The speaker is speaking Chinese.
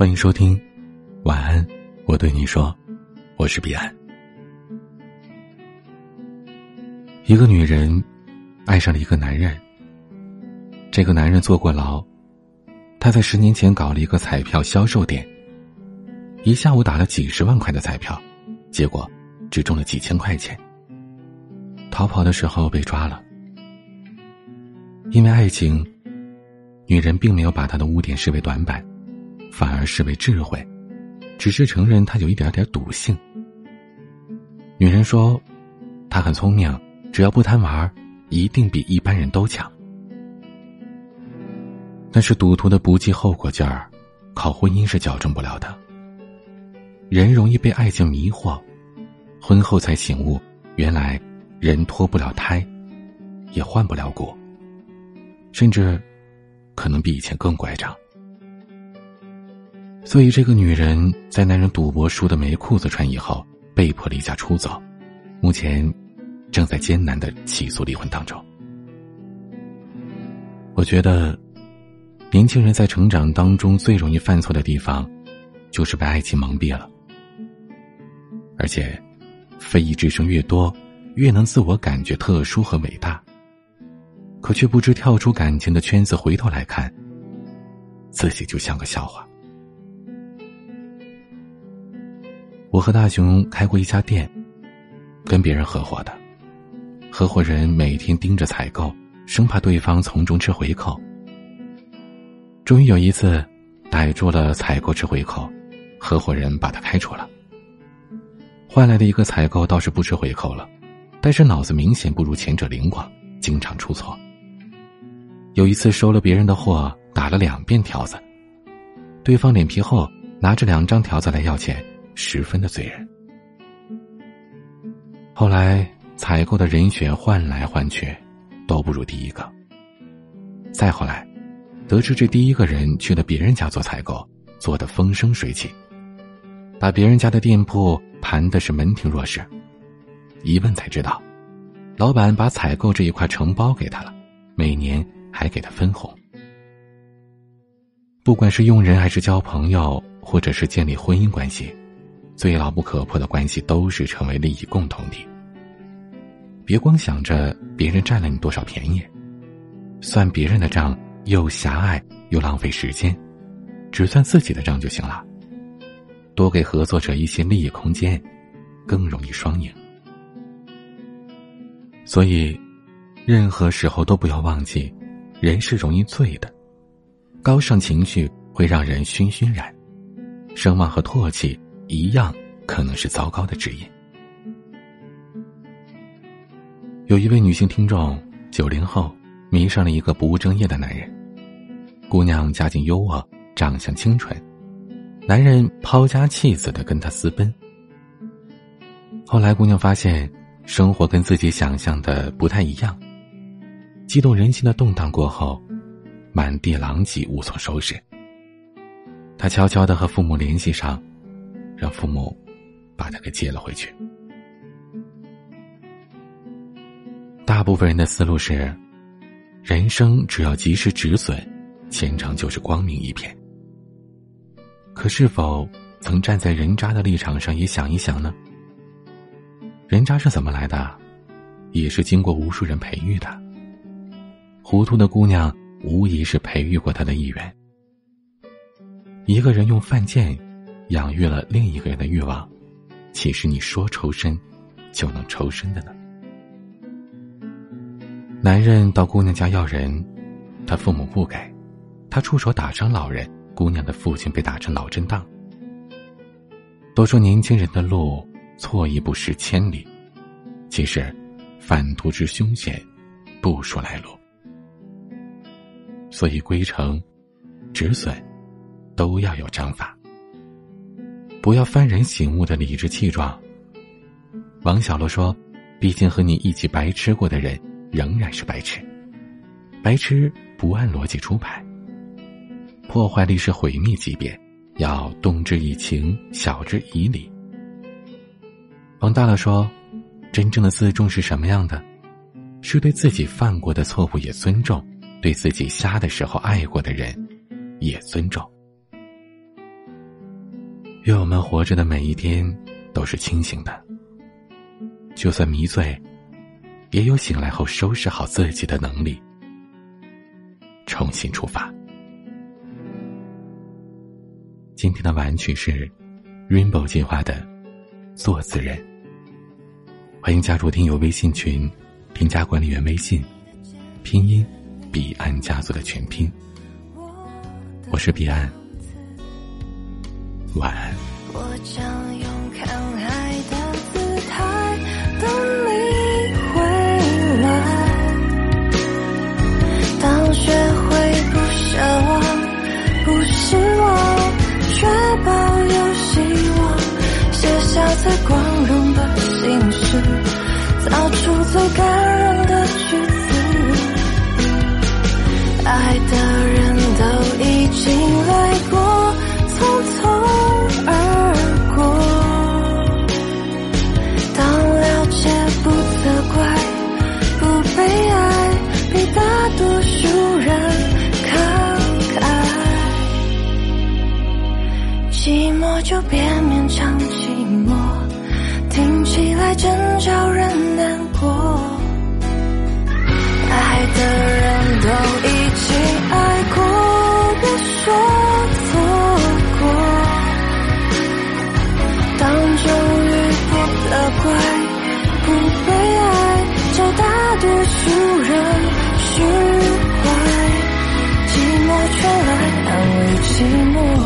欢迎收听，晚安，我对你说，我是彼岸。一个女人爱上了一个男人，这个男人坐过牢，他在十年前搞了一个彩票销售点，一下午打了几十万块的彩票，结果只中了几千块钱。逃跑的时候被抓了，因为爱情，女人并没有把他的污点视为短板。反而视为智慧，只是承认他有一点点赌性。女人说，他很聪明，只要不贪玩，一定比一般人都强。但是赌徒的不计后果劲儿，靠婚姻是矫正不了的。人容易被爱情迷惑，婚后才醒悟，原来人脱不了胎，也换不了骨，甚至可能比以前更乖张。所以，这个女人在男人赌博输的没裤子穿以后，被迫离家出走，目前正在艰难的起诉离婚当中。我觉得，年轻人在成长当中最容易犯错的地方，就是被爱情蒙蔽了。而且，非议之声越多，越能自我感觉特殊和伟大，可却不知跳出感情的圈子，回头来看，自己就像个笑话。我和大雄开过一家店，跟别人合伙的，合伙人每天盯着采购，生怕对方从中吃回扣。终于有一次，逮住了采购吃回扣，合伙人把他开除了。换来的一个采购倒是不吃回扣了，但是脑子明显不如前者灵光，经常出错。有一次收了别人的货，打了两遍条子，对方脸皮厚，拿着两张条子来要钱。十分的醉人。后来采购的人选换来换去，都不如第一个。再后来，得知这第一个人去了别人家做采购，做的风生水起，把别人家的店铺盘的是门庭若市。一问才知道，老板把采购这一块承包给他了，每年还给他分红。不管是用人还是交朋友，或者是建立婚姻关系。最牢不可破的关系都是成为利益共同体。别光想着别人占了你多少便宜，算别人的账又狭隘又浪费时间，只算自己的账就行了。多给合作者一些利益空间，更容易双赢。所以，任何时候都不要忘记，人是容易醉的，高尚情绪会让人醺醺然，声望和唾弃。一样可能是糟糕的职业。有一位女性听众，九零后，迷上了一个不务正业的男人。姑娘家境优渥，长相清纯，男人抛家弃子的跟她私奔。后来，姑娘发现生活跟自己想象的不太一样。激动人心的动荡过后，满地狼藉，无所收拾。她悄悄的和父母联系上。让父母把他给接了回去。大部分人的思路是：人生只要及时止损，前程就是光明一片。可是否曾站在人渣的立场上也想一想呢？人渣是怎么来的？也是经过无数人培育的。糊涂的姑娘无疑是培育过他的一员。一个人用犯贱。养育了另一个人的欲望，岂是你说抽身就能抽身的呢？男人到姑娘家要人，他父母不给，他出手打伤老人，姑娘的父亲被打成脑震荡。都说年轻人的路错一步失千里，其实反途之凶险，不说来路。所以归程、止损，都要有章法。不要幡然醒悟的理直气壮。王小洛说：“毕竟和你一起白吃过的人，仍然是白痴。白痴不按逻辑出牌，破坏力是毁灭级别，要动之以情，晓之以理。”王大乐说：“真正的自重是什么样的？是对自己犯过的错误也尊重，对自己瞎的时候爱过的人也尊重。”愿我们活着的每一天都是清醒的，就算迷醉，也有醒来后收拾好自己的能力，重新出发。今天的晚曲是 Rainbow 计划的《做词人》，欢迎加入听友微信群，添加管理员微信，拼音彼岸家族的全拼。我是彼岸。晚安。我将用看寂寞就别勉强寂寞听起来真叫人难过。爱的人都已经爱过别说错过当终于不责怪不被爱找大多数人释怀。寂寞却来安慰寂寞。